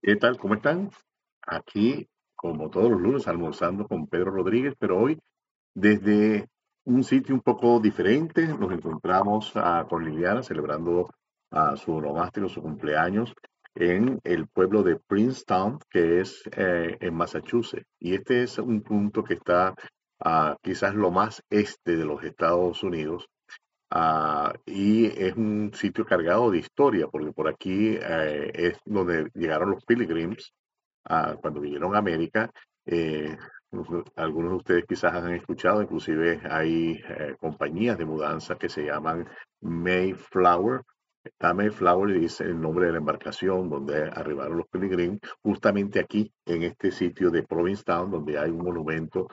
¿Qué tal? ¿Cómo están? Aquí, como todos los lunes, almorzando con Pedro Rodríguez, pero hoy desde un sitio un poco diferente. Nos encontramos ah, con Liliana celebrando a su onomástico, su cumpleaños, en el pueblo de Princeton, que es eh, en Massachusetts. Y este es un punto que está ah, quizás lo más este de los Estados Unidos. Ah, y es un sitio cargado de historia, porque por aquí eh, es donde llegaron los pilgrims ah, cuando vinieron a América. Eh, algunos de ustedes quizás han escuchado, inclusive hay eh, compañías de mudanza que se llaman Mayflower. Esta Mayflower es el nombre de la embarcación donde arribaron los pilgrims, justamente aquí en este sitio de Provincetown, donde hay un monumento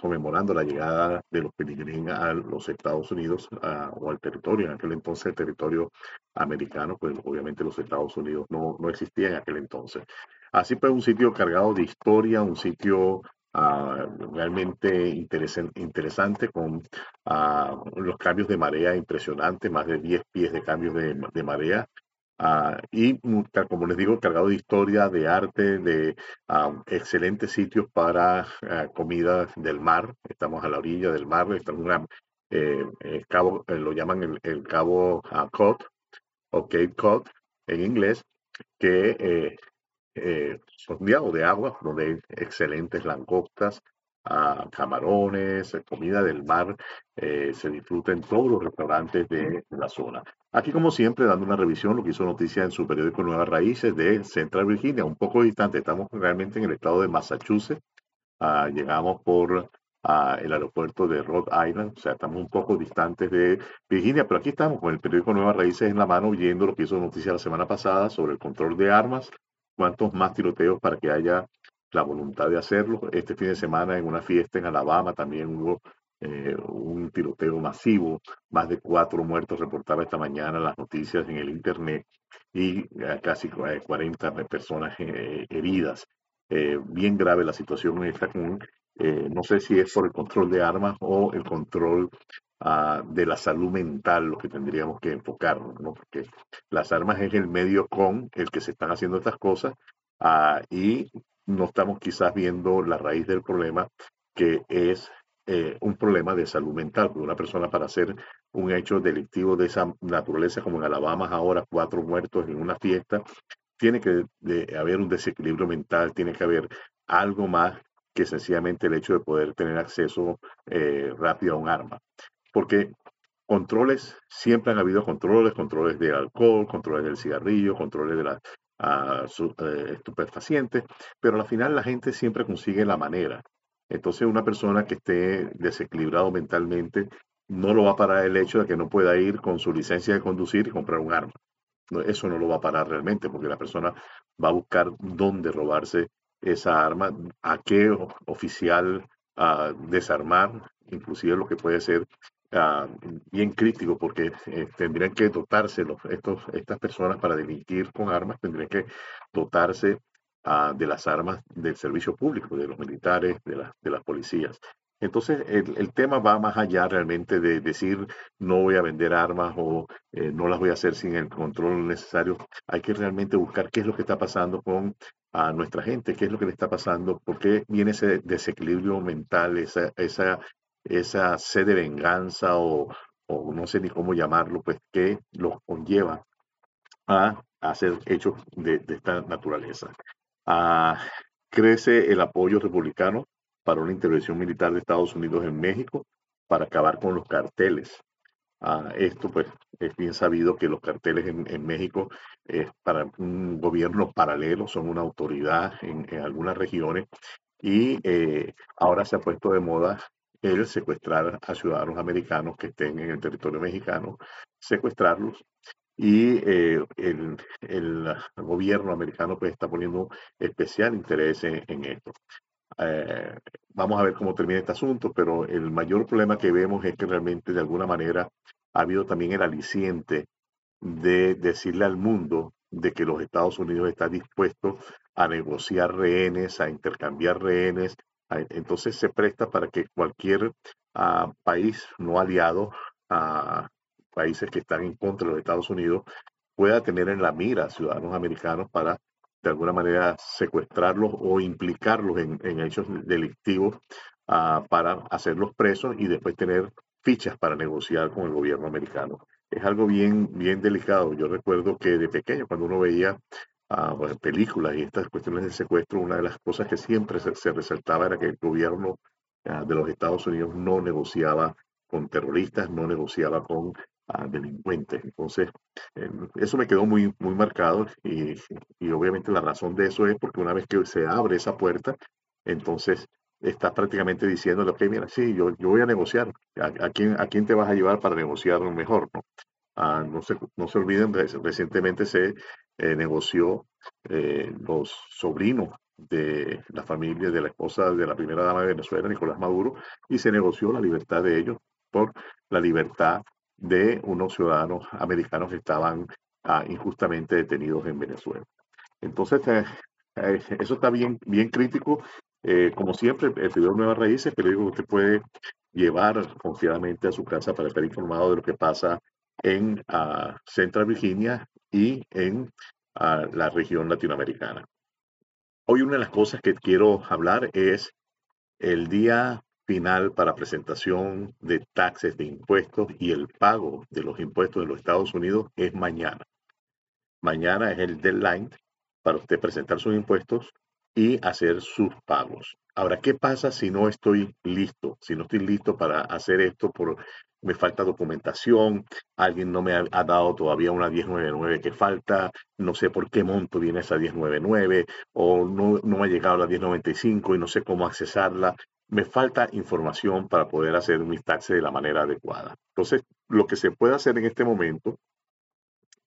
conmemorando la llegada de los peregrinos a los Estados Unidos o al territorio, en aquel entonces el territorio americano, pues obviamente los Estados Unidos no, no existía en aquel entonces. Así pues, un sitio cargado de historia, un sitio ah, realmente interesante con ah, los cambios de marea impresionantes, más de 10 pies de cambios de marea, Ah, y como les digo, cargado de historia, de arte, de ah, excelentes sitios para ah, comida del mar. Estamos a la orilla del mar, estamos en eh, el cabo, eh, lo llaman el, cabo Cod o Cape Cod en inglés, que eh, eh son de agua, donde excelentes langostas, a camarones, comida del mar, eh, se disfruta en todos los restaurantes de la zona. Aquí, como siempre, dando una revisión, lo que hizo noticia en su periódico Nuevas Raíces de Central Virginia, un poco distante, estamos realmente en el estado de Massachusetts, ah, llegamos por ah, el aeropuerto de Rhode Island, o sea, estamos un poco distantes de Virginia, pero aquí estamos con el periódico Nuevas Raíces en la mano, viendo lo que hizo noticia la semana pasada sobre el control de armas, cuántos más tiroteos para que haya la voluntad de hacerlo. Este fin de semana en una fiesta en Alabama también hubo eh, tiroteo masivo, más de cuatro muertos reportaba esta mañana las noticias en el Internet y eh, casi 40 eh, personas heridas. bien grave la situación esta común. no sé si es por el control de armas o el control ah, de la salud mental lo que tendríamos que enfocarnos, ¿no? porque las armas es el medio con el que se están haciendo estas cosas ah, y no estamos quizás viendo la raíz del problema, que es eh, un problema de salud mental. Porque una persona para hacer un hecho delictivo de esa naturaleza, como en Alabama ahora, cuatro muertos en una fiesta, tiene que haber un desequilibrio mental, tiene que haber algo más que sencillamente el hecho de poder tener acceso eh, rápido a un arma. Porque controles, siempre han habido controles, controles de alcohol, controles del cigarrillo, controles de la a su, eh, estupefacientes, pero al final la gente siempre consigue la manera. Entonces una persona que esté desequilibrado mentalmente no lo va a parar el hecho de que no pueda ir con su licencia de conducir y comprar un arma. Eso no lo va a parar realmente porque la persona va a buscar dónde robarse esa arma, a qué oficial a desarmar, inclusive lo que puede ser Ah, bien crítico porque eh, tendrían que dotarse estos, estas personas para delinquir con armas, tendrían que dotarse ah, de las armas del servicio público, de los militares, de, de las policías. Entonces, el, tema va más allá realmente de decir no voy a vender armas o eh, no las voy a hacer sin el control necesario. Hay que realmente buscar qué es lo que está pasando con a nuestra gente, qué es lo que le está pasando, por qué viene ese desequilibrio mental, esa, esa esa sed de venganza o, no sé ni cómo llamarlo, pues que los conlleva a hacer hechos de, esta naturaleza. Ah, crece el apoyo republicano para una intervención militar de Estados Unidos en México para acabar con los carteles. Ah, esto pues es bien sabido que los carteles en, México es para un gobierno paralelo, son una autoridad en, algunas regiones y eh, ahora se ha puesto de moda el secuestrar a ciudadanos americanos que estén en el territorio mexicano, secuestrarlos y eh, el, el, gobierno americano pues está poniendo especial interés en, esto. Eh, vamos a ver cómo termina este asunto, pero el mayor problema que vemos es que realmente de alguna manera ha habido también el aliciente de decirle al mundo de que los Estados Unidos está dispuesto a negociar rehenes, a intercambiar rehenes, entonces se presta para que cualquier ah, país no aliado a países que están en contra de los Estados Unidos pueda tener en la mira ciudadanos americanos para de alguna manera secuestrarlos o implicarlos en, hechos delictivos ah, para hacerlos presos y después tener fichas para negociar con el gobierno americano. Es algo bien, bien delicado. Yo recuerdo que de pequeño, cuando uno veía ah, películas y estas cuestiones de secuestro, una de las cosas que siempre se, resaltaba era que el gobierno ah, de los Estados Unidos no negociaba con terroristas, no negociaba con delincuentes. Entonces, em, eso me quedó muy, muy marcado y, y, obviamente la razón de eso es porque una vez que se abre esa puerta, entonces estás prácticamente diciéndole, ok, mira, sí, yo, yo voy a negociar. ¿A, quién, ¿A quién te vas a llevar para negociar mejor? ¿no? Ah, no, se, no se olviden, recientemente se eh, negoció eh, los sobrinos de la familia de la esposa de la primera dama de Venezuela, Nicolás Maduro, y se negoció la libertad de ellos por la libertad de unos ciudadanos americanos que estaban ah, injustamente detenidos en Venezuela. Entonces, eh, eso está bien, bien crítico eh, como siempre, el periódico Nuevas Raíces, pero digo que usted puede llevar confiadamente a su casa para estar informado de lo que pasa en uh, Central Virginia y en ah, la región latinoamericana. Hoy una de las cosas que quiero hablar es el día final para presentación de taxes de impuestos y el pago de los impuestos en los Estados Unidos es mañana. Mañana es el deadline para usted presentar sus impuestos y hacer sus pagos. Ahora, ¿qué pasa si no estoy listo? Si no estoy listo para hacer esto por me falta documentación, alguien no me ha, dado todavía una 1099 que falta, no sé por qué monto viene esa 1099 o no, no me ha llegado la 1095 y no sé cómo accesarla. Me falta información para poder hacer mis taxes de la manera adecuada. Entonces, lo que se puede hacer en este momento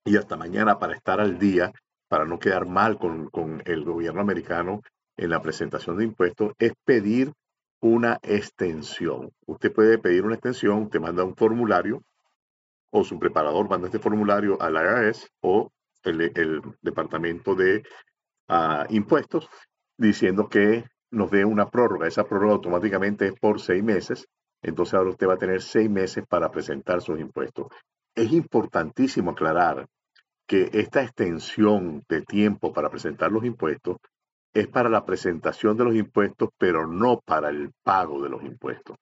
y hasta mañana para estar al día para no quedar mal con, el gobierno americano en la presentación de impuestos, es pedir una extensión. Usted puede pedir una extensión, usted manda un formulario o su preparador manda este formulario al IRS o el, Departamento de ah, Impuestos diciendo que nos dé una prórroga. Esa prórroga automáticamente es por seis meses. Entonces ahora usted va a tener seis meses para presentar sus impuestos. Es importantísimo aclarar que esta extensión de tiempo para presentar los impuestos es para la presentación de los impuestos, pero no para el pago de los impuestos.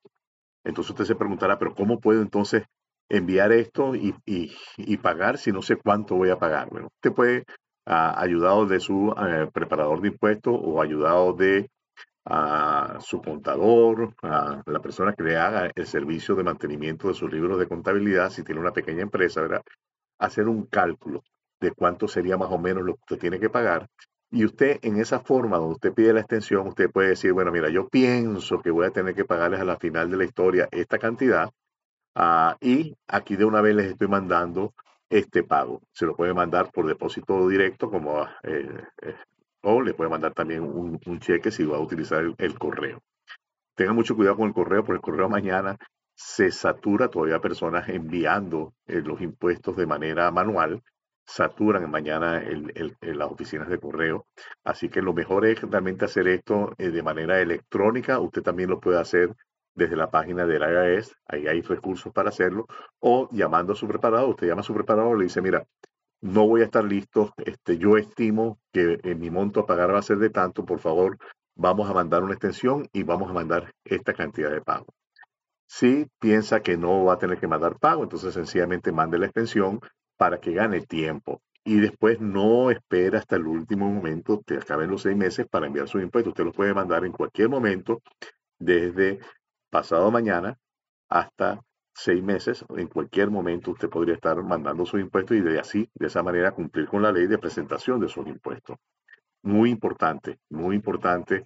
Entonces usted se preguntará, pero ¿cómo puedo entonces enviar esto y, pagar si no sé cuánto voy a pagar? Bueno, usted puede, ah, ayudado de su eh, preparador de impuestos o ayudado de ah, su contador, a la persona que le haga el servicio de mantenimiento de sus libros de contabilidad, si tiene una pequeña empresa, ¿verdad? hacer un cálculo de cuánto sería más o menos lo que usted tiene que pagar. Y usted en esa forma donde usted pide la extensión, usted puede decir, bueno, mira, yo pienso que voy a tener que pagarles a la final de la historia esta cantidad ah, y aquí de una vez les estoy mandando este pago. Se lo puede mandar por depósito directo como eh, eh, o le puede mandar también un, cheque si va a utilizar el, correo. Tenga mucho cuidado con el correo, porque el correo mañana se satura todavía personas enviando eh, los impuestos de manera manual, saturan mañana las oficinas de correo. Así que lo mejor es realmente hacer esto eh, de manera electrónica. Usted también lo puede hacer desde la página del IRS, ahí hay recursos para hacerlo, o llamando a su preparador. Usted llama a su preparador y le dice, mira, no voy a estar listo, este, yo estimo que en mi monto a pagar va a ser de tanto, por favor, vamos a mandar una extensión y vamos a mandar esta cantidad de pago. Si piensa que no va a tener que mandar pago, entonces sencillamente mande la extensión para que gane tiempo. Y después no espera hasta el último momento, que acaben los seis meses para enviar sus impuestos. Usted los puede mandar en cualquier momento, desde pasado mañana hasta seis meses. En cualquier momento usted podría estar mandando sus impuestos y de así, de esa manera, cumplir con la ley de presentación de sus impuestos. Muy importante, muy importante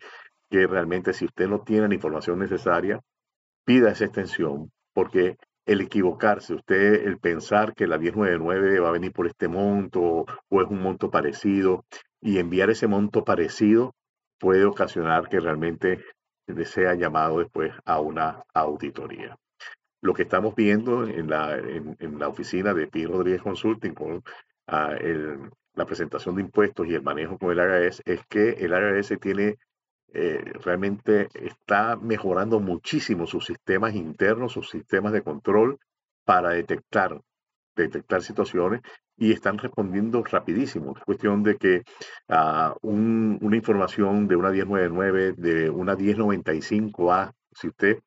que realmente si usted no tiene la información necesaria, pida esa extensión, porque el equivocarse, usted el pensar que la 1099 va a venir por este monto o es un monto parecido y enviar ese monto parecido puede ocasionar que realmente sea llamado después a una auditoría. Lo que estamos viendo en la, en, la oficina de Pi Rodríguez Consulting con ah, la presentación de impuestos y el manejo con el IRS es que el IRS tiene eh, realmente está mejorando muchísimo sus sistemas internos, sus sistemas de control para detectar detectar situaciones y están respondiendo rapidísimo. Es cuestión de que un, una información de una 1099, de una 1095A, si usted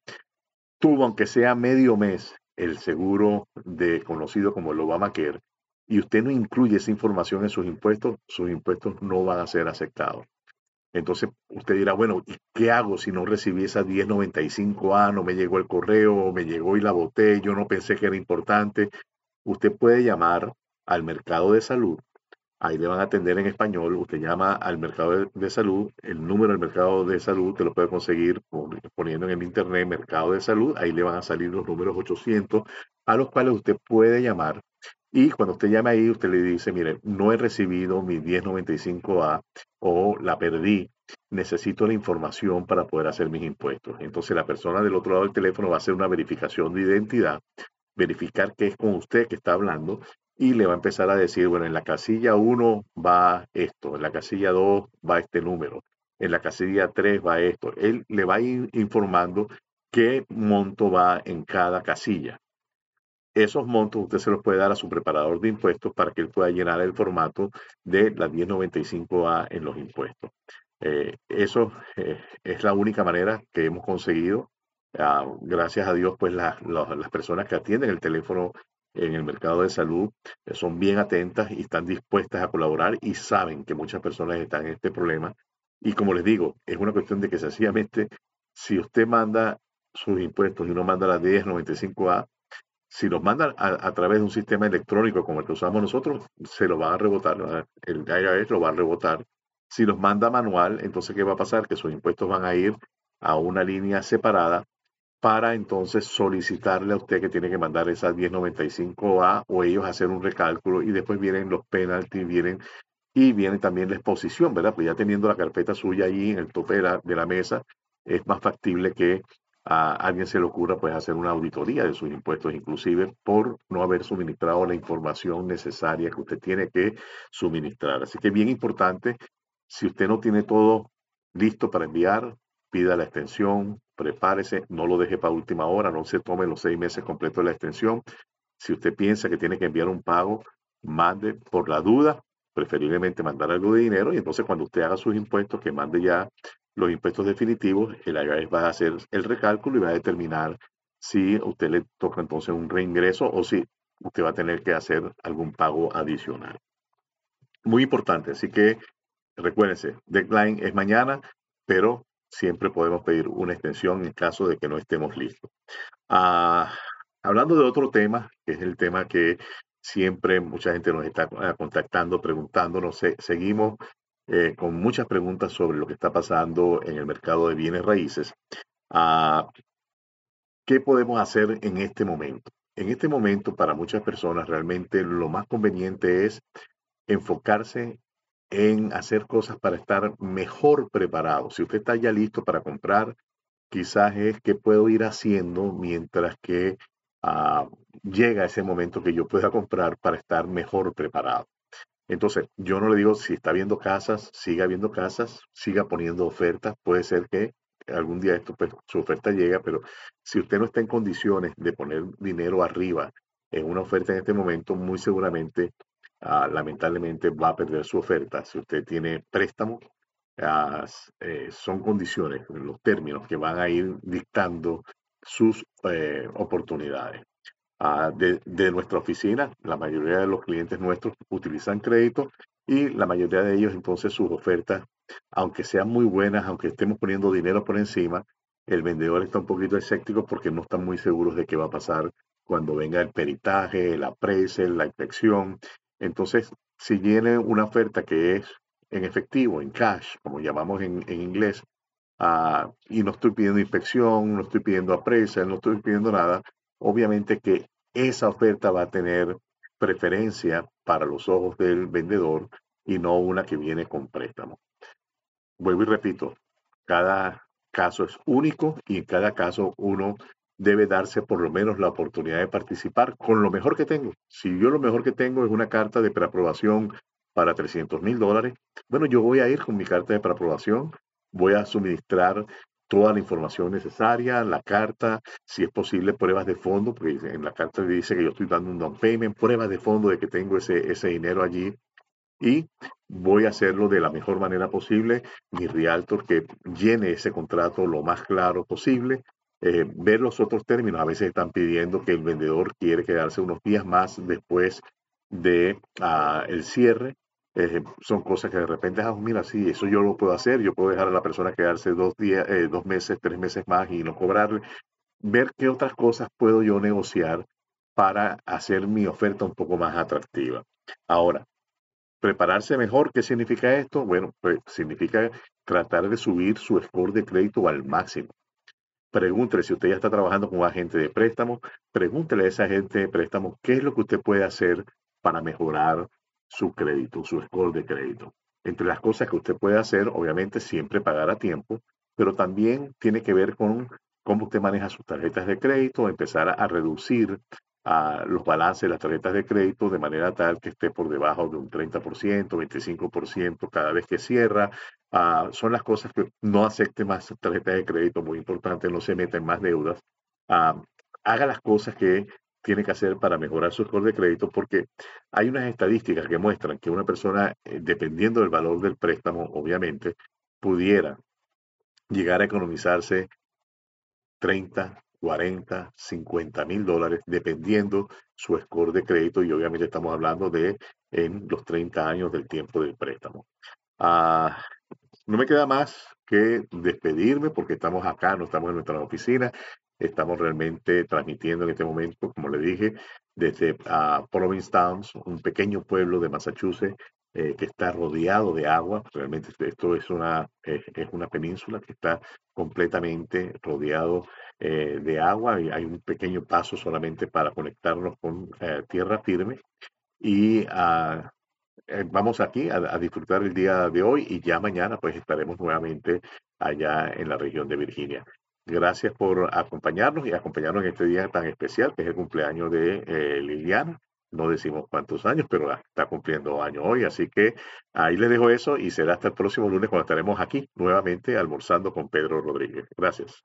tuvo, aunque sea medio mes, el seguro de conocido como el Obamacare, y usted no incluye esa información en sus impuestos, sus impuestos no van a ser aceptados. Entonces usted dirá, bueno, ¿y qué hago si no recibí esa 1095A, no me llegó el correo, me llegó y la boté, yo no pensé que era importante? Usted puede llamar al mercado de salud, ahí le van a atender en español, usted llama al mercado de, salud, el número del mercado de salud te lo puede conseguir poniendo en el internet mercado de salud, ahí le van a salir los números 800 a los cuales usted puede llamar y cuando usted llame ahí, usted le dice, mire, no he recibido mi 1095A o la perdí, necesito la información para poder hacer mis impuestos. Entonces la persona del otro lado del teléfono va a hacer una verificación de identidad, verificar que es con usted que está hablando y le va a empezar a decir, bueno, en la casilla 1 va esto, en la casilla 2 va este número, en la casilla 3 va esto. Él le va a ir informando qué monto va en cada casilla esos montos usted se los puede dar a su preparador de impuestos para que él pueda llenar el formato de la 1095A en los impuestos. Eh, eso eh, es la única manera que hemos conseguido. Ah, gracias a Dios, pues las personas que atienden el teléfono en el mercado de salud eh, son bien atentas y están dispuestas a colaborar y saben que muchas personas están en este problema. Y como les digo, es una cuestión de que sencillamente, si usted manda sus impuestos y no manda la 1095A, si los mandan a, través de un sistema electrónico como el que usamos nosotros, se lo van a rebotar, el IRS lo va a rebotar. Si los manda manual, entonces, ¿qué va a pasar? Que sus impuestos van a ir a una línea separada para entonces solicitarle a usted que tiene que mandar esa 1095A o ellos hacer un recálculo y después vienen los penalties, vienen y viene también la exposición, ¿verdad? Pues ya teniendo la carpeta suya ahí en el tope de la, de la mesa, es más factible que a alguien se le ocurra pues hacer una auditoría de sus impuestos, inclusive por no haber suministrado la información necesaria que usted tiene que suministrar. Así que bien importante, si usted no tiene todo listo para enviar, pida la extensión, prepárese, no lo deje para última hora, no se tome los seis meses completos de la extensión. Si usted piensa que tiene que enviar un pago, mande por la duda, preferiblemente mandar algo de dinero y entonces cuando usted haga sus impuestos, que mande ya los impuestos definitivos, el IRS va a hacer el recálculo y va a determinar si a usted le toca entonces un reingreso o si usted va a tener que hacer algún pago adicional. Muy importante, así que recuérdense, deadline es mañana, pero siempre podemos pedir una extensión en caso de que no estemos listos. Ah, hablando de otro tema, que es el tema que siempre mucha gente nos está ah, contactando, preguntándonos, seguimos eh, con muchas preguntas sobre lo que está pasando en el mercado de bienes raíces. Ah, ¿Qué podemos hacer en este momento? En este momento, para muchas personas, realmente lo más conveniente es enfocarse en hacer cosas para estar mejor preparado. Si usted está ya listo para comprar, quizás es que puedo ir haciendo mientras que ah, llega ese momento que yo pueda comprar para estar mejor preparado. Entonces, yo no le digo si está viendo casas, siga viendo casas, siga poniendo ofertas. Puede ser que algún día esto, pues, su oferta llega, pero si usted no está en condiciones de poner dinero arriba en una oferta en este momento, muy seguramente, ah, lamentablemente, va a perder su oferta. Si usted tiene préstamo, ah, eh, son condiciones, los términos que van a ir dictando sus eh, oportunidades. Ah, de, nuestra oficina. La mayoría de los clientes nuestros utilizan crédito y la mayoría de ellos entonces sus ofertas, aunque sean muy buenas, aunque estemos poniendo dinero por encima, el vendedor está un poquito escéptico porque no están muy seguros de qué va a pasar cuando venga el peritaje, el appraisal, la inspección. Entonces, si viene una oferta que es en efectivo, en cash, como llamamos en, inglés, ah, y no estoy pidiendo inspección, no estoy pidiendo appraisal, no estoy pidiendo nada, obviamente que esa oferta va a tener preferencia para los ojos del vendedor y no una que viene con préstamo. Vuelvo y repito, cada caso es único y en cada caso uno debe darse por lo menos la oportunidad de participar con lo mejor que tengo. Si yo lo mejor que tengo es una carta de preaprobación para 300 mil dólares, bueno, yo voy a ir con mi carta de preaprobación, voy a suministrar toda la información necesaria, la carta, si es posible, pruebas de fondo, porque en la carta dice que yo estoy dando un down payment, pruebas de fondo de que tengo ese, ese dinero allí y voy a hacerlo de la mejor manera posible. Mi realtor que llene ese contrato lo más claro posible. Eh, ver los otros términos. A veces están pidiendo que el vendedor quiere quedarse unos días más después de ah, el cierre. Eh, son cosas que de repente, ah, mira, sí, eso yo lo puedo hacer. Yo puedo dejar a la persona quedarse dos días, eh, dos meses, tres meses más y no cobrarle. Ver qué otras cosas puedo yo negociar para hacer mi oferta un poco más atractiva. Ahora, prepararse mejor, ¿qué significa esto? Bueno, pues significa tratar de subir su score de crédito al máximo. Pregúntele si usted ya está trabajando con un agente de préstamo, pregúntele a ese agente de préstamo qué es lo que usted puede hacer para mejorar su crédito, su score de crédito. Entre las cosas que usted puede hacer, obviamente siempre pagar a tiempo, pero también tiene que ver con cómo usted maneja sus tarjetas de crédito, empezar a reducir a los balances las tarjetas de crédito de manera tal que esté por debajo de un 30%, 25% cada vez que cierra. Ah, son las cosas que no acepte más tarjetas de crédito, muy importante, no se meta en más deudas. Ah, haga las cosas que tiene que hacer para mejorar su score de crédito, porque hay unas estadísticas que muestran que una persona, eh, dependiendo del valor del préstamo, obviamente, pudiera llegar a economizarse 30, 40, 50 mil dólares, dependiendo su score de crédito y obviamente estamos hablando de en los 30 años del tiempo del préstamo. Ah, no me queda más que despedirme porque estamos acá, no estamos en nuestra oficina, estamos realmente transmitiendo en este momento, como le dije, desde uh, Provincetown, un pequeño pueblo de Massachusetts eh, que está rodeado de agua. Realmente esto es una, es una península que está completamente rodeado eh, de agua y hay un pequeño paso solamente para conectarnos con eh, tierra firme. Y ah, vamos aquí a, a, disfrutar el día de hoy y ya mañana pues estaremos nuevamente allá en la región de Virginia. Gracias por acompañarnos y acompañarnos en este día tan especial que es el cumpleaños de Liliana no decimos cuántos años, pero está cumpliendo año hoy, así que ahí le dejo eso y será hasta el próximo lunes cuando estaremos aquí nuevamente almorzando con Pedro Rodríguez. Gracias.